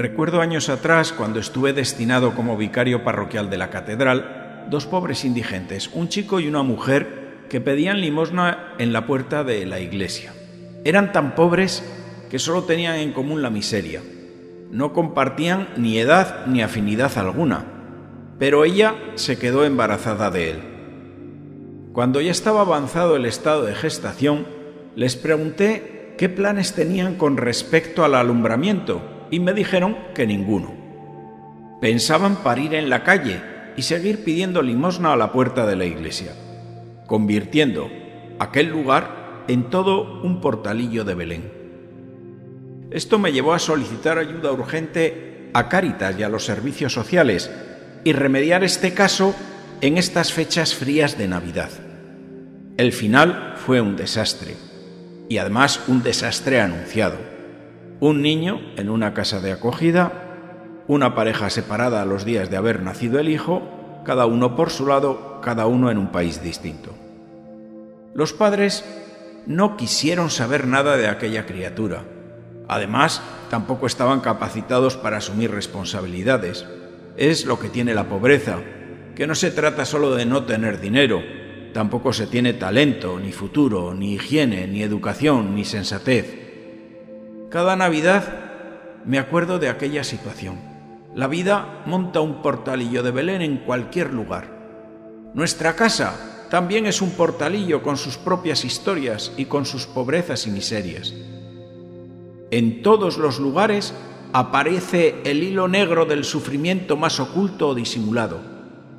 Recuerdo años atrás, cuando estuve destinado como vicario parroquial de la catedral, dos pobres indigentes, un chico y una mujer, que pedían limosna en la puerta de la iglesia. Eran tan pobres que solo tenían en común la miseria. No compartían ni edad ni afinidad alguna, pero ella se quedó embarazada de él. Cuando ya estaba avanzado el estado de gestación, les pregunté qué planes tenían con respecto al alumbramiento y me dijeron que ninguno. Pensaban parir en la calle y seguir pidiendo limosna a la puerta de la iglesia, convirtiendo aquel lugar en todo un portalillo de Belén. Esto me llevó a solicitar ayuda urgente a Cáritas y a los servicios sociales y remediar este caso en estas fechas frías de Navidad. El final fue un desastre, y además un desastre anunciado. Un niño en una casa de acogida, una pareja separada a los días de haber nacido el hijo, cada uno por su lado, cada uno en un país distinto. Los padres no quisieron saber nada de aquella criatura. Además, tampoco estaban capacitados para asumir responsabilidades. Es lo que tiene la pobreza, que no se trata solo de no tener dinero, tampoco se tiene talento, ni futuro, ni higiene, ni educación, ni sensatez. Cada Navidad me acuerdo de aquella situación. La vida monta un portalillo de Belén en cualquier lugar. Nuestra casa también es un portalillo con sus propias historias y con sus pobrezas y miserias. En todos los lugares aparece el hilo negro del sufrimiento más oculto o disimulado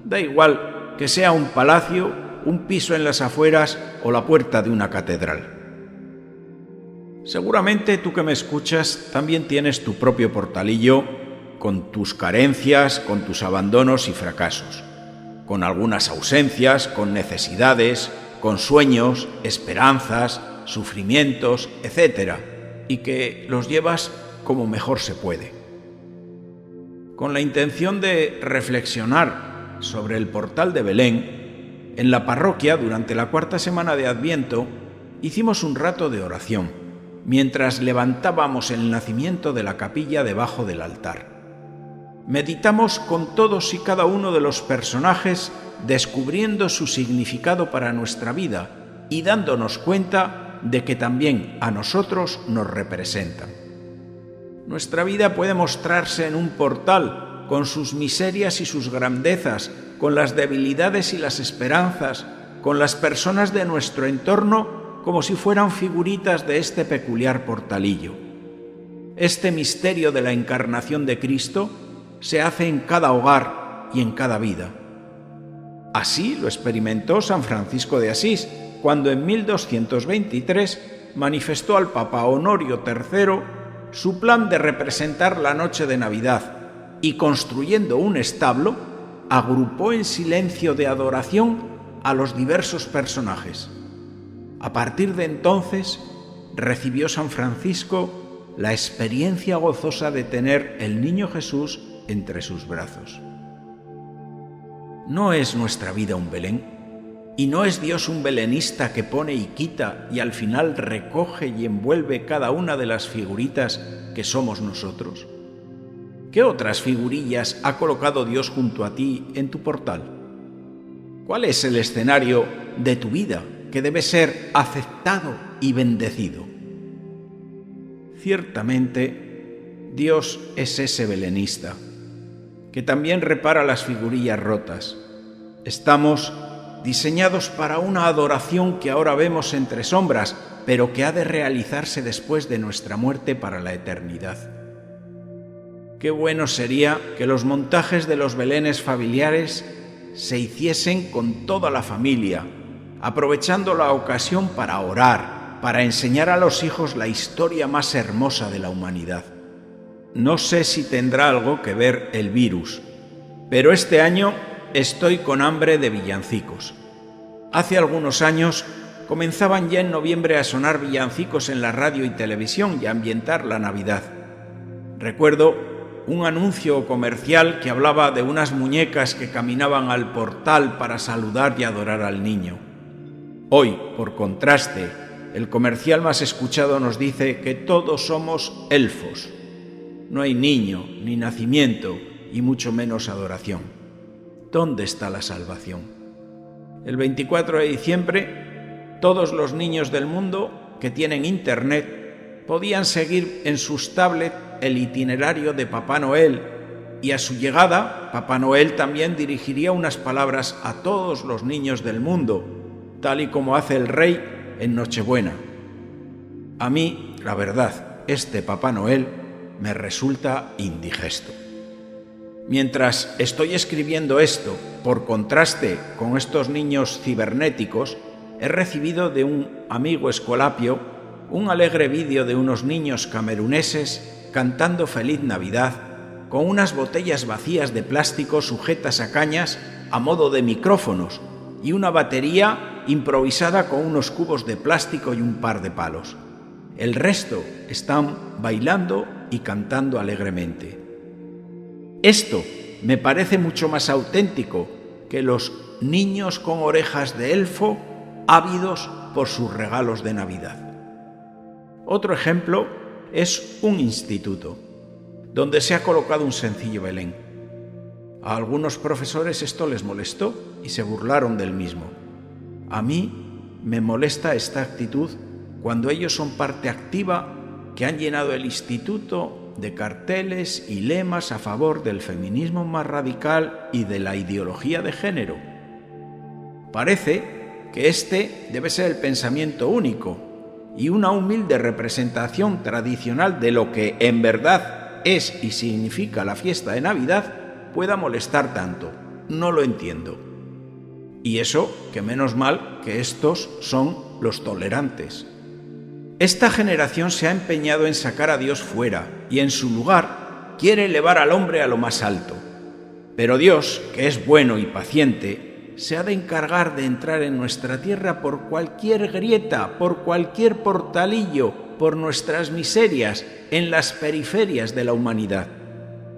Da igual que sea un palacio, un piso en las afueras o la puerta de una catedral. Seguramente tú que me escuchas también tienes tu propio portalillo con tus carencias, con tus abandonos y fracasos, con algunas ausencias, con necesidades, con sueños, esperanzas, sufrimientos, etc. Y que los llevas como mejor se puede. Con la intención de reflexionar sobre el portal de Belén, en la parroquia, durante la cuarta semana de Adviento, hicimos un rato de oración, mientras levantábamos el nacimiento de la capilla debajo del altar. Meditamos con todos y cada uno de los personajes, descubriendo su significado para nuestra vida y dándonos cuenta de que también a nosotros nos representan. Nuestra vida puede mostrarse en un portal con sus miserias y sus grandezas, con las debilidades y las esperanzas, con las personas de nuestro entorno como si fueran figuritas de este peculiar portalillo. Este misterio de la encarnación de Cristo se hace en cada hogar y en cada vida. Así lo experimentó San Francisco de Asís cuando en 1223 manifestó al Papa Honorio III su plan de representar la noche de Navidad y construyendo un establo, agrupó en silencio de adoración a los diversos personajes. A partir de entonces recibió San Francisco la experiencia gozosa de tener el niño Jesús entre sus brazos. ¿No es nuestra vida un Belén? ¿Y no es Dios un belenista que pone y quita y al final recoge y envuelve cada una de las figuritas que somos nosotros? ¿Qué otras figurillas ha colocado Dios junto a ti en tu portal? ¿Cuál es el escenario de tu vida que debe ser aceptado y bendecido? Ciertamente, Dios es ese belenista, que también repara las figurillas rotas. Estamos diseñados para una adoración que ahora vemos entre sombras, pero que ha de realizarse después de nuestra muerte para la eternidad. Qué bueno sería que los montajes de los belenes familiares se hiciesen con toda la familia, aprovechando la ocasión para orar, para enseñar a los hijos la historia más hermosa de la humanidad. No sé si tendrá algo que ver el virus, pero este año estoy con hambre de villancicos. Hace algunos años comenzaban ya en noviembre a sonar villancicos en la radio y televisión y a ambientar la Navidad. Recuerdo un anuncio comercial que hablaba de unas muñecas que caminaban al portal para saludar y adorar al niño. Hoy, por contraste, el comercial más escuchado nos dice que todos somos elfos. no hay niño, ni nacimiento, y mucho menos adoración. ¿Dónde está la salvación? El 24 de diciembre, todos los niños del mundo que tienen internet podían seguir en sus tablets el itinerario de Papá Noel y a su llegada, Papá Noel también dirigiría unas palabras a todos los niños del mundo, tal y como hace el rey en Nochebuena. A mí, la verdad, este Papá Noel me resulta indigesto. Mientras estoy escribiendo esto, por contraste con estos niños cibernéticos, he recibido de un amigo escolapio un alegre vídeo de unos niños cameruneses cantando Feliz Navidad con unas botellas vacías de plástico sujetas a cañas a modo de micrófonos y una batería improvisada con unos cubos de plástico y un par de palos. El resto están bailando y cantando alegremente. Esto me parece mucho más auténtico que los niños con orejas de elfo ávidos por sus regalos de Navidad. Otro ejemplo es un instituto, donde se ha colocado un sencillo Belén. A algunos profesores esto les molestó y se burlaron del mismo. A mí me molesta esta actitud cuando ellos son parte activa que han llenado el instituto de carteles y lemas a favor del feminismo más radical y de la ideología de género. Parece que este debe ser el pensamiento único y una humilde representación tradicional de lo que en verdad es y significa la fiesta de Navidad pueda molestar tanto. No lo entiendo. Y eso, que menos mal que estos son los tolerantes. Esta generación se ha empeñado en sacar a Dios fuera y en su lugar quiere elevar al hombre a lo más alto. Pero Dios, que es bueno y paciente, se ha de encargar de entrar en nuestra tierra por cualquier grieta, por cualquier portalillo, por nuestras miserias, en las periferias de la humanidad.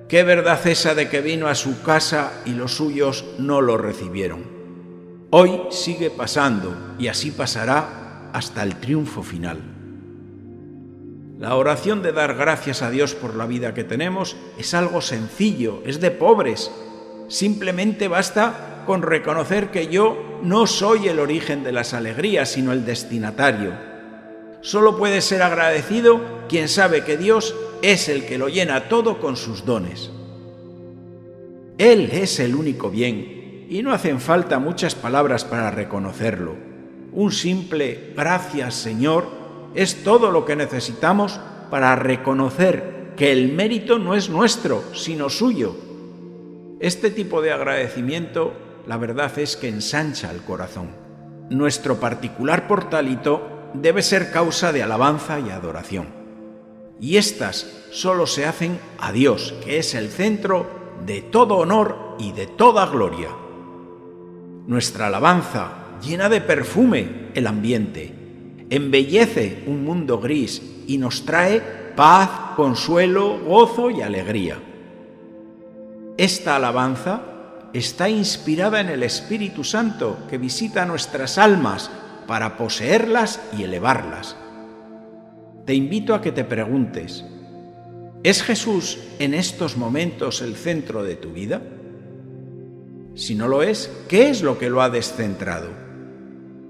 Qué verdad esa de que vino a su casa y los suyos no lo recibieron. Hoy sigue pasando y así pasará hasta el triunfo final. La oración de dar gracias a Dios por la vida que tenemos es algo sencillo, es de pobres. Simplemente basta con reconocer que yo no soy el origen de las alegrías, sino el destinatario. Solo puede ser agradecido quien sabe que Dios es el que lo llena todo con sus dones. Él es el único bien y no hacen falta muchas palabras para reconocerlo. Un simple gracias Señor es todo lo que necesitamos para reconocer que el mérito no es nuestro, sino suyo. Este tipo de agradecimiento, la verdad es que ensancha el corazón. Nuestro particular portalito debe ser causa de alabanza y adoración. Y estas solo se hacen a Dios, que es el centro de todo honor y de toda gloria. Nuestra alabanza llena de perfume el ambiente embellece un mundo gris y nos trae paz, consuelo, gozo y alegría. Esta alabanza está inspirada en el Espíritu Santo que visita nuestras almas para poseerlas y elevarlas. Te invito a que te preguntes, ¿es Jesús en estos momentos el centro de tu vida? Si no lo es, ¿qué es lo que lo ha descentrado?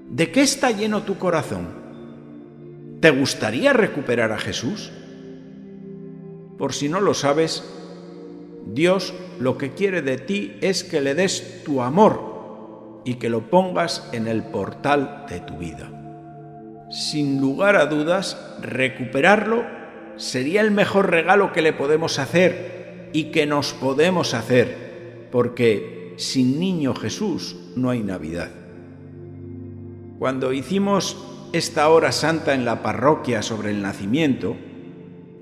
¿De qué está lleno tu corazón? ¿Te gustaría recuperar a Jesús? Por si no lo sabes, Dios lo que quiere de ti es que le des tu amor y que lo pongas en el portal de tu vida. Sin lugar a dudas, recuperarlo sería el mejor regalo que le podemos hacer y que nos podemos hacer, porque sin niño Jesús no hay Navidad. Cuando hicimos esta hora santa en la parroquia sobre el nacimiento,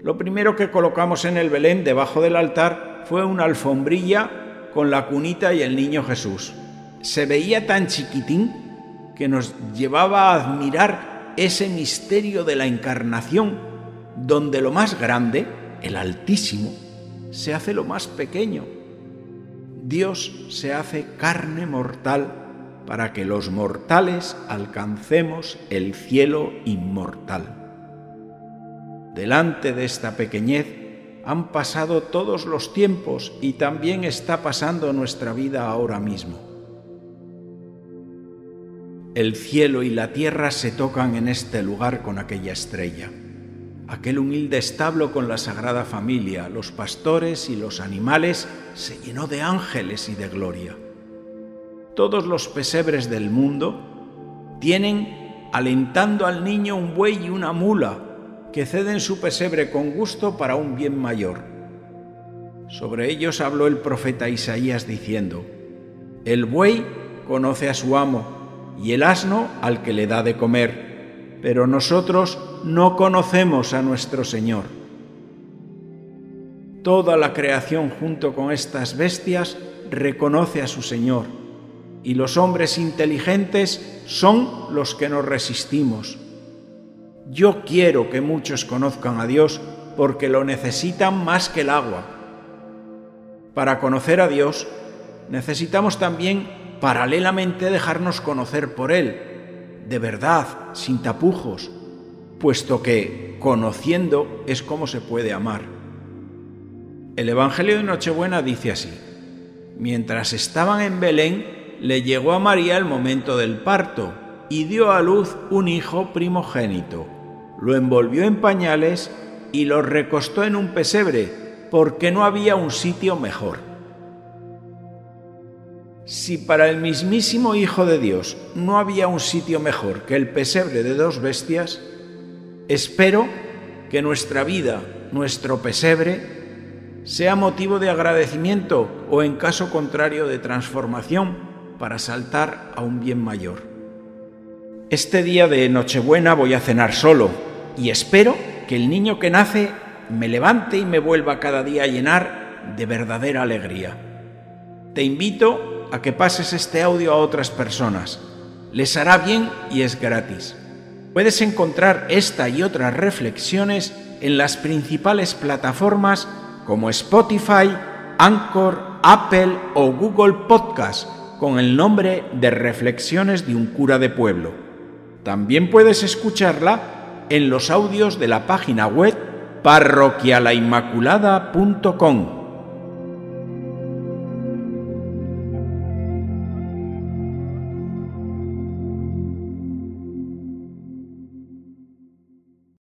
lo primero que colocamos en el Belén debajo del altar fue una alfombrilla con la cunita y el niño Jesús. Se veía tan chiquitín que nos llevaba a admirar ese misterio de la encarnación, donde lo más grande, el Altísimo, se hace lo más pequeño. Dios se hace carne mortal para que los mortales alcancemos el cielo inmortal. Delante de esta pequeñez han pasado todos los tiempos y también está pasando nuestra vida ahora mismo. El cielo y la tierra se tocan en este lugar con aquella estrella. Aquel humilde establo con la Sagrada Familia, los pastores y los animales se llenó de ángeles y de gloria. Todos los pesebres del mundo tienen alentando al niño un buey y una mula que ceden su pesebre con gusto para un bien mayor. Sobre ellos habló el profeta Isaías diciendo, El buey conoce a su amo y el asno al que le da de comer, pero nosotros no conocemos a nuestro Señor. Toda la creación junto con estas bestias reconoce a su Señor, y los hombres inteligentes son los que nos resistimos. Yo quiero que muchos conozcan a Dios porque lo necesitan más que el agua. Para conocer a Dios necesitamos también paralelamente dejarnos conocer por Él, de verdad, sin tapujos, puesto que conociendo es como se puede amar. El Evangelio de Nochebuena dice así, mientras estaban en Belén, le llegó a María el momento del parto y dio a luz un hijo primogénito. Lo envolvió en pañales y lo recostó en un pesebre, porque no había un sitio mejor. Si para el mismísimo Hijo de Dios no había un sitio mejor que el pesebre de dos bestias, Espero que nuestra vida, nuestro pesebre, sea motivo de agradecimiento o en caso contrario de transformación para saltar a un bien mayor. Este día de Nochebuena voy a cenar solo y espero que el niño que nace me levante y me vuelva cada día a llenar de verdadera alegría. Te invito a que pases este audio a otras personas. Les hará bien y es gratis. Puedes encontrar esta y otras reflexiones en las principales plataformas como Spotify, Anchor, Apple o Google Podcast con el nombre de Reflexiones de un cura de pueblo. También puedes escucharla en los audios de la página web parroquialainmaculada.com.